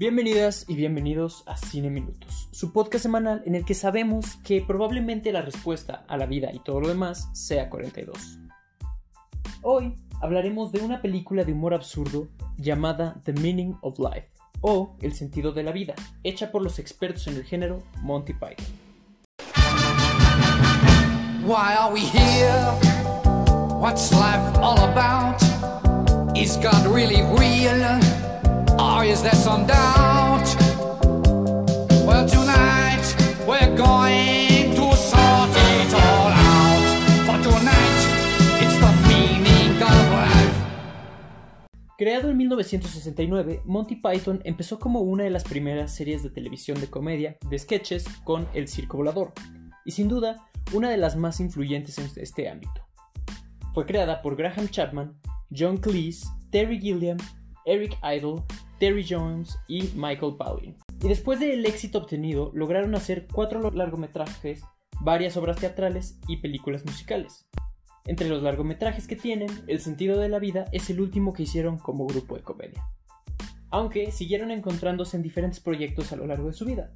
Bienvenidas y bienvenidos a Cine Minutos, su podcast semanal en el que sabemos que probablemente la respuesta a la vida y todo lo demás sea 42. Hoy hablaremos de una película de humor absurdo llamada The Meaning of Life o El sentido de la vida, hecha por los expertos en el género Monty Python. Real? Creado en 1969, Monty Python empezó como una de las primeras series de televisión de comedia de sketches con El Circo Volador, y sin duda una de las más influyentes en este ámbito. Fue creada por Graham Chapman, John Cleese, Terry Gilliam, Eric Idle, Terry Jones y Michael Palin. Y después del éxito obtenido, lograron hacer cuatro largometrajes, varias obras teatrales y películas musicales. Entre los largometrajes que tienen, El sentido de la vida es el último que hicieron como grupo de comedia. Aunque siguieron encontrándose en diferentes proyectos a lo largo de su vida.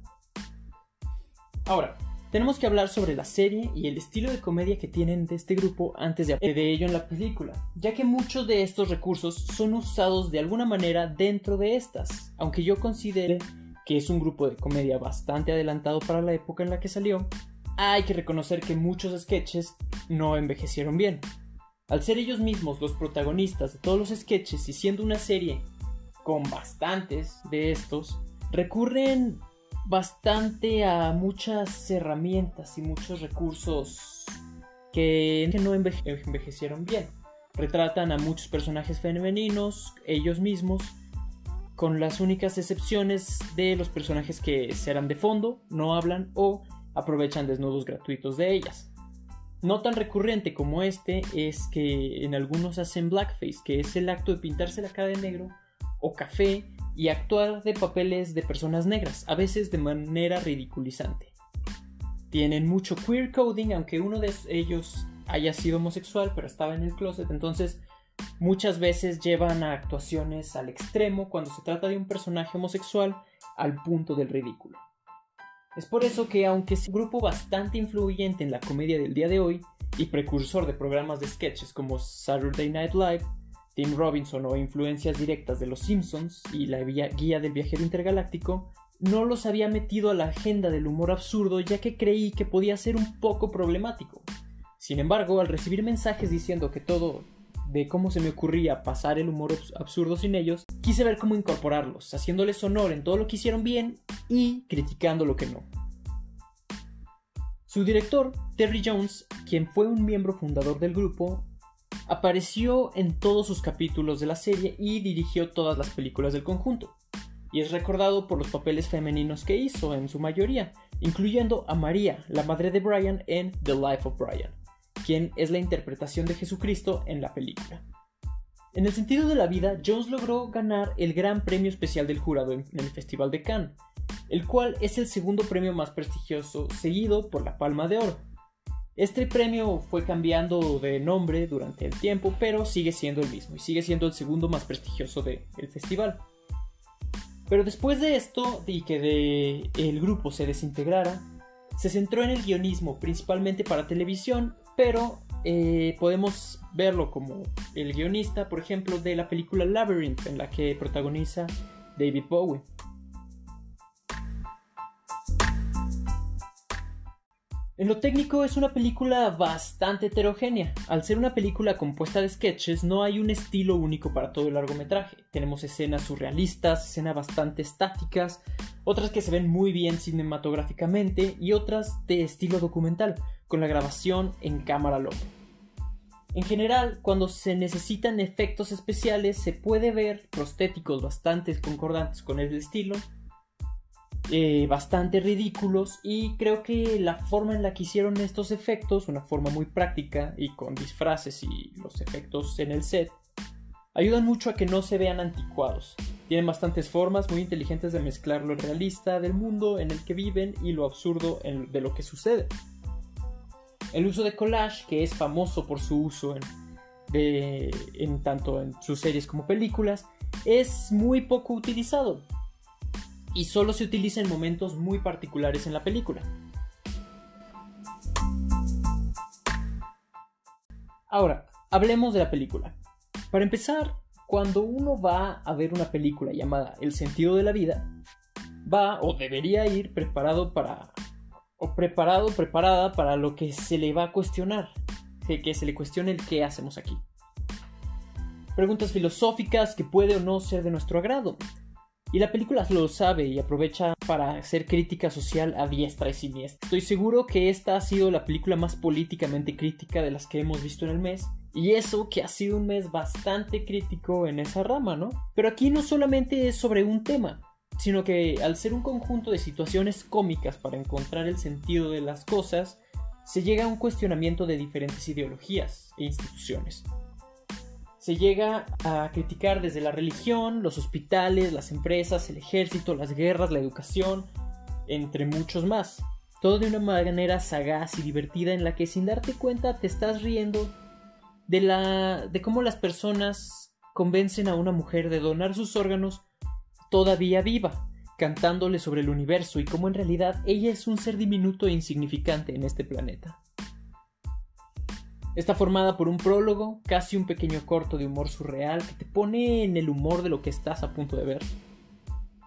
Ahora, tenemos que hablar sobre la serie y el estilo de comedia que tienen de este grupo antes de hablar de ello en la película, ya que muchos de estos recursos son usados de alguna manera dentro de estas, aunque yo considere que es un grupo de comedia bastante adelantado para la época en la que salió, hay que reconocer que muchos sketches no envejecieron bien. Al ser ellos mismos los protagonistas de todos los sketches y siendo una serie con bastantes de estos, recurren bastante a muchas herramientas y muchos recursos que, no envejecieron bien. Retratan a muchos personajes femeninos, ellos mismos, con las únicas excepciones de los personajes que serán de fondo, no hablan o aprovechan desnudos gratuitos de ellas. No tan recurrente como este es que en algunos hacen blackface, que es el acto de pintarse la cara de negro o café y actuar de papeles de personas negras, a veces de manera ridiculizante. Tienen mucho queer coding, aunque uno de ellos haya sido homosexual, pero estaba en el closet, entonces muchas veces llevan a actuaciones al extremo cuando se trata de un personaje homosexual al punto del ridículo. Es por eso que aunque es un grupo bastante influyente en la comedia del día de hoy y precursor de programas de sketches como Saturday Night Live, Tim Robinson o influencias directas de Los Simpsons y la guía del viajero intergaláctico, no los había metido a la agenda del humor absurdo ya que creí que podía ser un poco problemático. Sin embargo, al recibir mensajes diciendo que todo de cómo se me ocurría pasar el humor absurdo sin ellos, quise ver cómo incorporarlos, haciéndoles honor en todo lo que hicieron bien y criticando lo que no. Su director, Terry Jones, quien fue un miembro fundador del grupo, apareció en todos sus capítulos de la serie y dirigió todas las películas del conjunto. Y es recordado por los papeles femeninos que hizo en su mayoría, incluyendo a María, la madre de Brian en The Life of Brian, quien es la interpretación de Jesucristo en la película. En el sentido de la vida, Jones logró ganar el Gran Premio Especial del Jurado en el Festival de Cannes, el cual es el segundo premio más prestigioso, seguido por la Palma de Oro, este premio fue cambiando de nombre durante el tiempo, pero sigue siendo el mismo y sigue siendo el segundo más prestigioso del festival. Pero después de esto y que el grupo se desintegrara, se centró en el guionismo principalmente para televisión, pero eh, podemos verlo como el guionista, por ejemplo, de la película Labyrinth, en la que protagoniza David Bowie. En lo técnico es una película bastante heterogénea. Al ser una película compuesta de sketches no hay un estilo único para todo el largometraje. Tenemos escenas surrealistas, escenas bastante estáticas, otras que se ven muy bien cinematográficamente y otras de estilo documental, con la grabación en cámara loca. En general, cuando se necesitan efectos especiales se puede ver prostéticos bastante concordantes con el estilo eh, bastante ridículos y creo que la forma en la que hicieron estos efectos, una forma muy práctica y con disfraces y los efectos en el set, ayudan mucho a que no se vean anticuados. Tienen bastantes formas muy inteligentes de mezclar lo realista del mundo en el que viven y lo absurdo de lo que sucede. El uso de collage, que es famoso por su uso en tanto en sus series como películas, es muy poco utilizado y solo se utiliza en momentos muy particulares en la película. Ahora, hablemos de la película. Para empezar, cuando uno va a ver una película llamada El sentido de la vida, va o debería ir preparado para o preparado preparada para lo que se le va a cuestionar, que se le cuestione el qué hacemos aquí. Preguntas filosóficas que puede o no ser de nuestro agrado. Y la película lo sabe y aprovecha para hacer crítica social a diestra y siniestra. Estoy seguro que esta ha sido la película más políticamente crítica de las que hemos visto en el mes. Y eso que ha sido un mes bastante crítico en esa rama, ¿no? Pero aquí no solamente es sobre un tema, sino que al ser un conjunto de situaciones cómicas para encontrar el sentido de las cosas, se llega a un cuestionamiento de diferentes ideologías e instituciones. Se llega a criticar desde la religión, los hospitales, las empresas, el ejército, las guerras, la educación, entre muchos más. Todo de una manera sagaz y divertida en la que sin darte cuenta te estás riendo de la de cómo las personas convencen a una mujer de donar sus órganos todavía viva, cantándole sobre el universo y cómo en realidad ella es un ser diminuto e insignificante en este planeta. Está formada por un prólogo, casi un pequeño corto de humor surreal que te pone en el humor de lo que estás a punto de ver.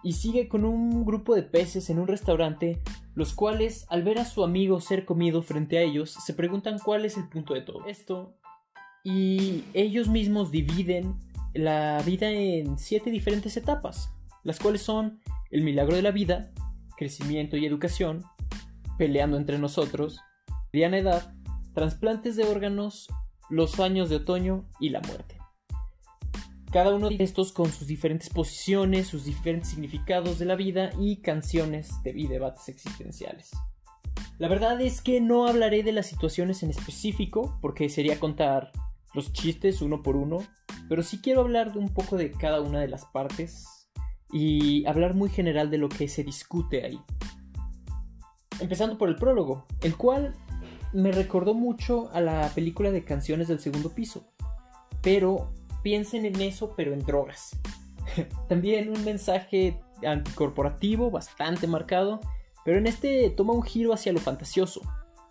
Y sigue con un grupo de peces en un restaurante, los cuales, al ver a su amigo ser comido frente a ellos, se preguntan cuál es el punto de todo esto. Y ellos mismos dividen la vida en siete diferentes etapas las cuales son el milagro de la vida, crecimiento y educación, peleando entre nosotros, mediana edad, trasplantes de órganos, los años de otoño y la muerte. Cada uno de estos con sus diferentes posiciones, sus diferentes significados de la vida y canciones y debates existenciales. La verdad es que no hablaré de las situaciones en específico, porque sería contar los chistes uno por uno, pero sí quiero hablar de un poco de cada una de las partes y hablar muy general de lo que se discute ahí. Empezando por el prólogo, el cual me recordó mucho a la película de canciones del segundo piso. Pero piensen en eso, pero en drogas. También un mensaje anticorporativo bastante marcado, pero en este toma un giro hacia lo fantasioso.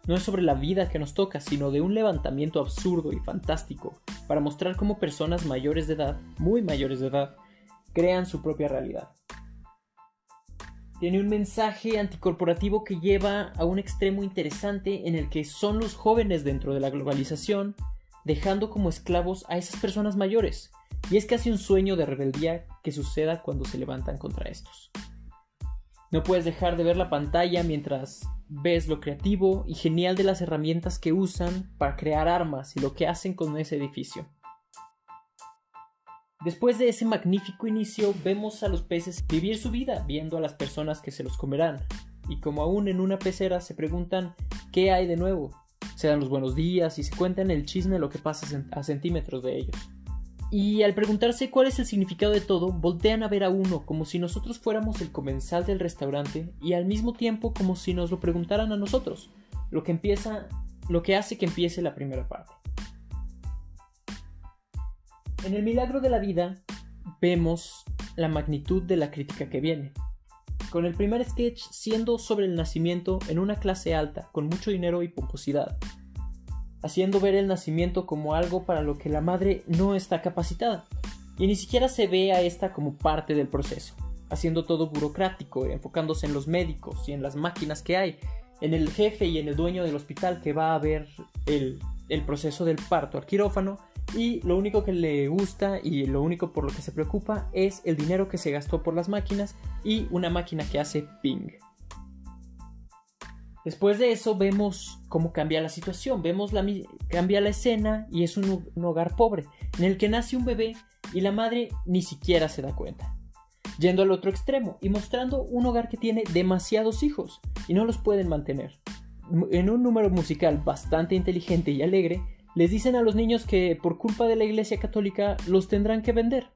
No es sobre la vida que nos toca, sino de un levantamiento absurdo y fantástico para mostrar cómo personas mayores de edad, muy mayores de edad, crean su propia realidad. Tiene un mensaje anticorporativo que lleva a un extremo interesante en el que son los jóvenes dentro de la globalización, dejando como esclavos a esas personas mayores, y es casi un sueño de rebeldía que suceda cuando se levantan contra estos. No puedes dejar de ver la pantalla mientras ves lo creativo y genial de las herramientas que usan para crear armas y lo que hacen con ese edificio. Después de ese magnífico inicio, vemos a los peces vivir su vida viendo a las personas que se los comerán, y como aún en una pecera se preguntan qué hay de nuevo, se dan los buenos días y se cuentan el chisme de lo que pasa a centímetros de ellos. Y al preguntarse cuál es el significado de todo, voltean a ver a uno como si nosotros fuéramos el comensal del restaurante y al mismo tiempo como si nos lo preguntaran a nosotros, lo que empieza, lo que hace que empiece la primera parte. En el milagro de la vida vemos la magnitud de la crítica que viene. Con el primer sketch siendo sobre el nacimiento en una clase alta, con mucho dinero y pomposidad, haciendo ver el nacimiento como algo para lo que la madre no está capacitada, y ni siquiera se ve a esta como parte del proceso, haciendo todo burocrático, enfocándose en los médicos y en las máquinas que hay, en el jefe y en el dueño del hospital que va a ver el, el proceso del parto al quirófano, y lo único que le gusta y lo único por lo que se preocupa es el dinero que se gastó por las máquinas y una máquina que hace ping. Después de eso vemos cómo cambia la situación, vemos la cambia la escena y es un, un hogar pobre en el que nace un bebé y la madre ni siquiera se da cuenta. Yendo al otro extremo y mostrando un hogar que tiene demasiados hijos y no los pueden mantener. En un número musical bastante inteligente y alegre, les dicen a los niños que por culpa de la Iglesia Católica los tendrán que vender,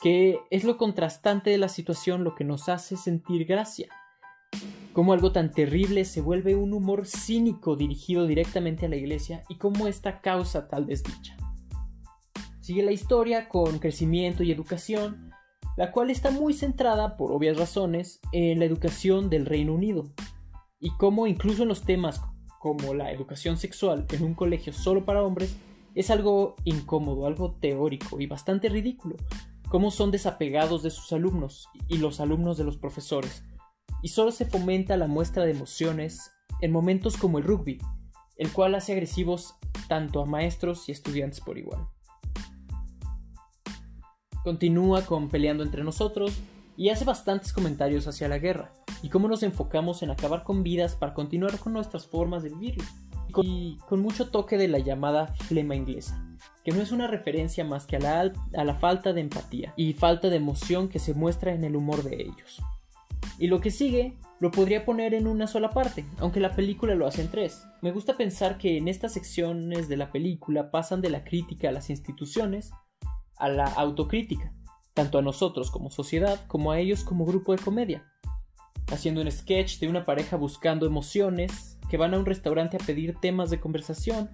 que es lo contrastante de la situación lo que nos hace sentir gracia. Cómo algo tan terrible se vuelve un humor cínico dirigido directamente a la Iglesia y cómo esta causa tal desdicha. Sigue la historia con crecimiento y educación, la cual está muy centrada, por obvias razones, en la educación del Reino Unido, y cómo incluso en los temas como la educación sexual en un colegio solo para hombres es algo incómodo, algo teórico y bastante ridículo, cómo son desapegados de sus alumnos y los alumnos de los profesores, y solo se fomenta la muestra de emociones en momentos como el rugby, el cual hace agresivos tanto a maestros y estudiantes por igual. Continúa con peleando entre nosotros y hace bastantes comentarios hacia la guerra y cómo nos enfocamos en acabar con vidas para continuar con nuestras formas de vivirlo y con mucho toque de la llamada flema inglesa, que no es una referencia más que a la, a la falta de empatía y falta de emoción que se muestra en el humor de ellos. Y lo que sigue lo podría poner en una sola parte, aunque la película lo hace en tres. Me gusta pensar que en estas secciones de la película pasan de la crítica a las instituciones a la autocrítica, tanto a nosotros como sociedad como a ellos como grupo de comedia, haciendo un sketch de una pareja buscando emociones que van a un restaurante a pedir temas de conversación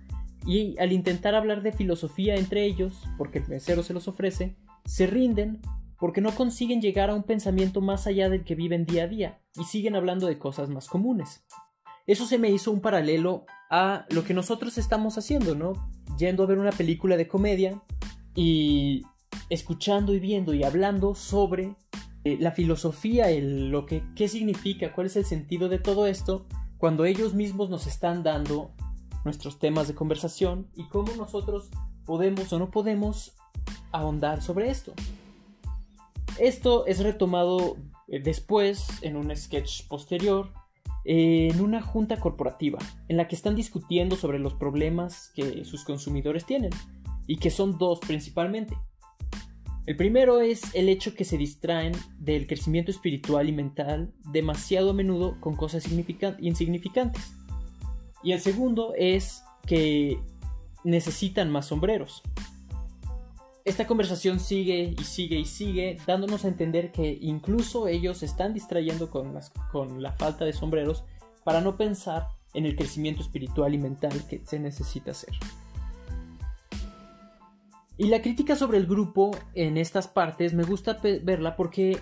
y al intentar hablar de filosofía entre ellos, porque el mesero se los ofrece, se rinden porque no consiguen llegar a un pensamiento más allá del que viven día a día y siguen hablando de cosas más comunes. Eso se me hizo un paralelo a lo que nosotros estamos haciendo, ¿no? Yendo a ver una película de comedia y escuchando y viendo y hablando sobre eh, la filosofía, el, lo que qué significa, cuál es el sentido de todo esto, cuando ellos mismos nos están dando nuestros temas de conversación y cómo nosotros podemos o no podemos ahondar sobre esto. Esto es retomado eh, después en un sketch posterior en una junta corporativa en la que están discutiendo sobre los problemas que sus consumidores tienen y que son dos principalmente. El primero es el hecho que se distraen del crecimiento espiritual y mental demasiado a menudo con cosas insignificantes. Y el segundo es que necesitan más sombreros. Esta conversación sigue y sigue y sigue, dándonos a entender que incluso ellos se están distrayendo con, con la falta de sombreros para no pensar en el crecimiento espiritual y mental que se necesita hacer. Y la crítica sobre el grupo en estas partes me gusta verla porque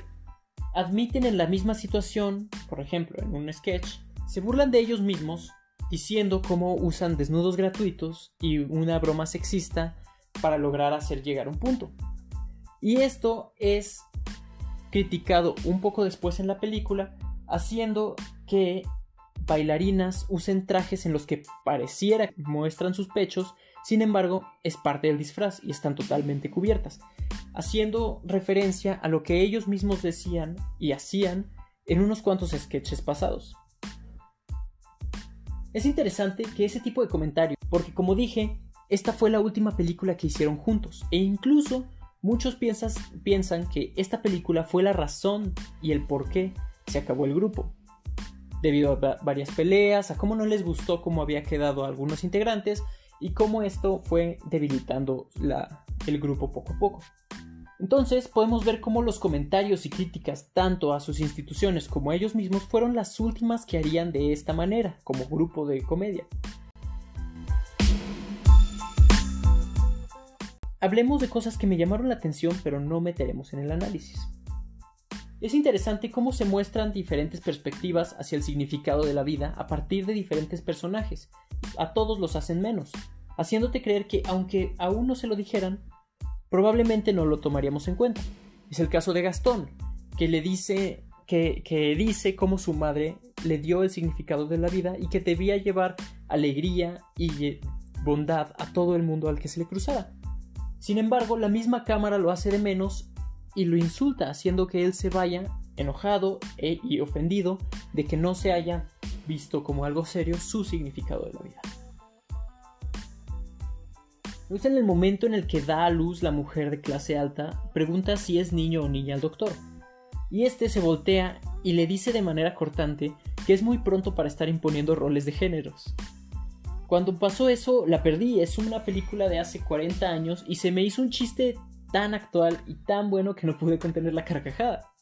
admiten en la misma situación, por ejemplo, en un sketch, se burlan de ellos mismos diciendo cómo usan desnudos gratuitos y una broma sexista para lograr hacer llegar un punto. Y esto es criticado un poco después en la película, haciendo que bailarinas usen trajes en los que pareciera que muestran sus pechos, sin embargo es parte del disfraz y están totalmente cubiertas, haciendo referencia a lo que ellos mismos decían y hacían en unos cuantos sketches pasados. Es interesante que ese tipo de comentario, porque como dije, esta fue la última película que hicieron juntos, e incluso muchos piensan que esta película fue la razón y el por qué se acabó el grupo. Debido a varias peleas, a cómo no les gustó cómo había quedado a algunos integrantes y cómo esto fue debilitando el grupo poco a poco. Entonces podemos ver cómo los comentarios y críticas tanto a sus instituciones como a ellos mismos fueron las últimas que harían de esta manera como grupo de comedia. Hablemos de cosas que me llamaron la atención pero no meteremos en el análisis. Es interesante cómo se muestran diferentes perspectivas hacia el significado de la vida a partir de diferentes personajes. A todos los hacen menos, haciéndote creer que aunque aún no se lo dijeran, probablemente no lo tomaríamos en cuenta. Es el caso de Gastón, que le dice que, que dice cómo su madre le dio el significado de la vida y que debía llevar alegría y bondad a todo el mundo al que se le cruzara. Sin embargo, la misma cámara lo hace de menos y lo insulta, haciendo que él se vaya enojado e, y ofendido de que no se haya visto como algo serio su significado de la vida. Es en el momento en el que da a luz la mujer de clase alta, pregunta si es niño o niña al doctor, y este se voltea y le dice de manera cortante que es muy pronto para estar imponiendo roles de géneros, cuando pasó eso, la perdí. Es una película de hace 40 años y se me hizo un chiste tan actual y tan bueno que no pude contener la carcajada.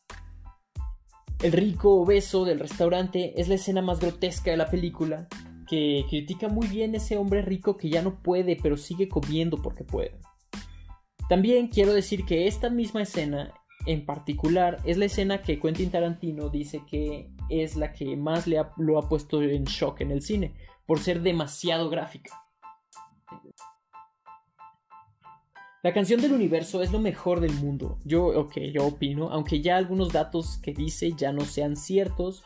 El rico obeso del restaurante es la escena más grotesca de la película, que critica muy bien ese hombre rico que ya no puede, pero sigue comiendo porque puede. También quiero decir que esta misma escena en particular es la escena que Quentin Tarantino dice que es la que más le lo ha puesto en shock en el cine, por ser demasiado gráfica. La canción del universo es lo mejor del mundo. Yo, ok, yo opino, aunque ya algunos datos que dice ya no sean ciertos,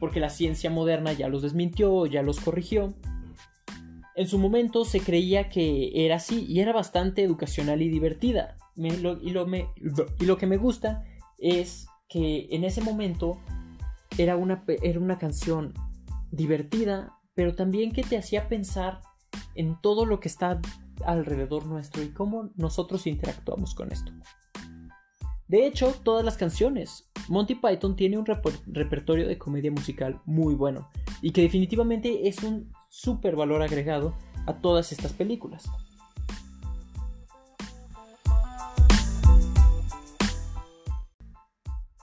porque la ciencia moderna ya los desmintió ya los corrigió. En su momento se creía que era así y era bastante educacional y divertida. y, lo, y lo que me gusta es que en ese momento era una, era una canción divertida, pero también que te hacía pensar en todo lo que está alrededor nuestro y cómo nosotros interactuamos con esto. De hecho, todas las canciones. Monty Python tiene un repertorio de comedia musical muy bueno y que definitivamente es un súper valor agregado a todas estas películas.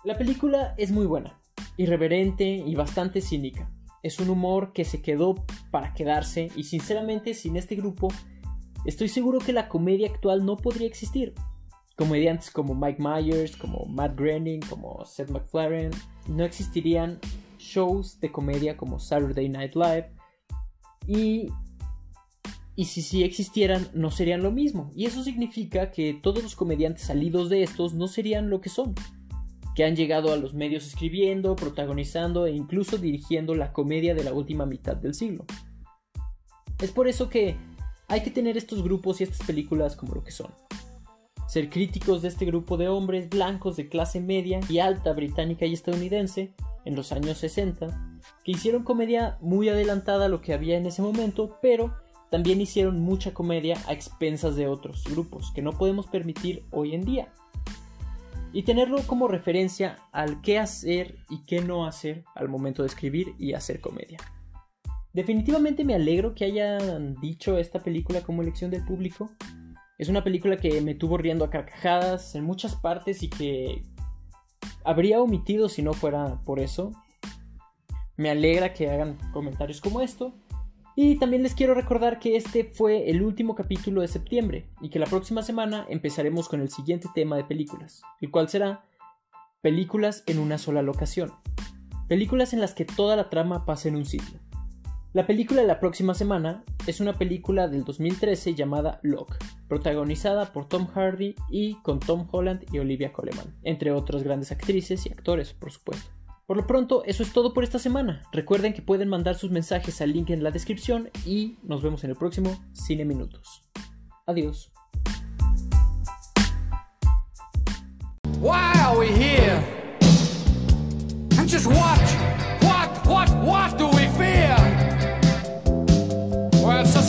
La película es muy buena, irreverente y bastante cínica. Es un humor que se quedó para quedarse y sinceramente sin este grupo estoy seguro que la comedia actual no podría existir. Comediantes como Mike Myers, como Matt Groening, como Seth MacFarlane, no existirían shows de comedia como Saturday Night Live y, y si sí existieran no serían lo mismo. Y eso significa que todos los comediantes salidos de estos no serían lo que son que han llegado a los medios escribiendo, protagonizando e incluso dirigiendo la comedia de la última mitad del siglo. Es por eso que hay que tener estos grupos y estas películas como lo que son. Ser críticos de este grupo de hombres blancos de clase media y alta británica y estadounidense en los años 60, que hicieron comedia muy adelantada a lo que había en ese momento, pero también hicieron mucha comedia a expensas de otros grupos que no podemos permitir hoy en día. Y tenerlo como referencia al qué hacer y qué no hacer al momento de escribir y hacer comedia. Definitivamente me alegro que hayan dicho esta película como elección del público. Es una película que me tuvo riendo a carcajadas en muchas partes y que habría omitido si no fuera por eso. Me alegra que hagan comentarios como esto. Y también les quiero recordar que este fue el último capítulo de septiembre y que la próxima semana empezaremos con el siguiente tema de películas, el cual será películas en una sola locación. Películas en las que toda la trama pasa en un sitio. La película de la próxima semana es una película del 2013 llamada Locke, protagonizada por Tom Hardy y con Tom Holland y Olivia Colman, entre otras grandes actrices y actores, por supuesto. Por lo pronto, eso es todo por esta semana. Recuerden que pueden mandar sus mensajes al link en la descripción y nos vemos en el próximo Cine Minutos. Adiós. Why are we here? just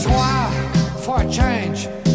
swore for change.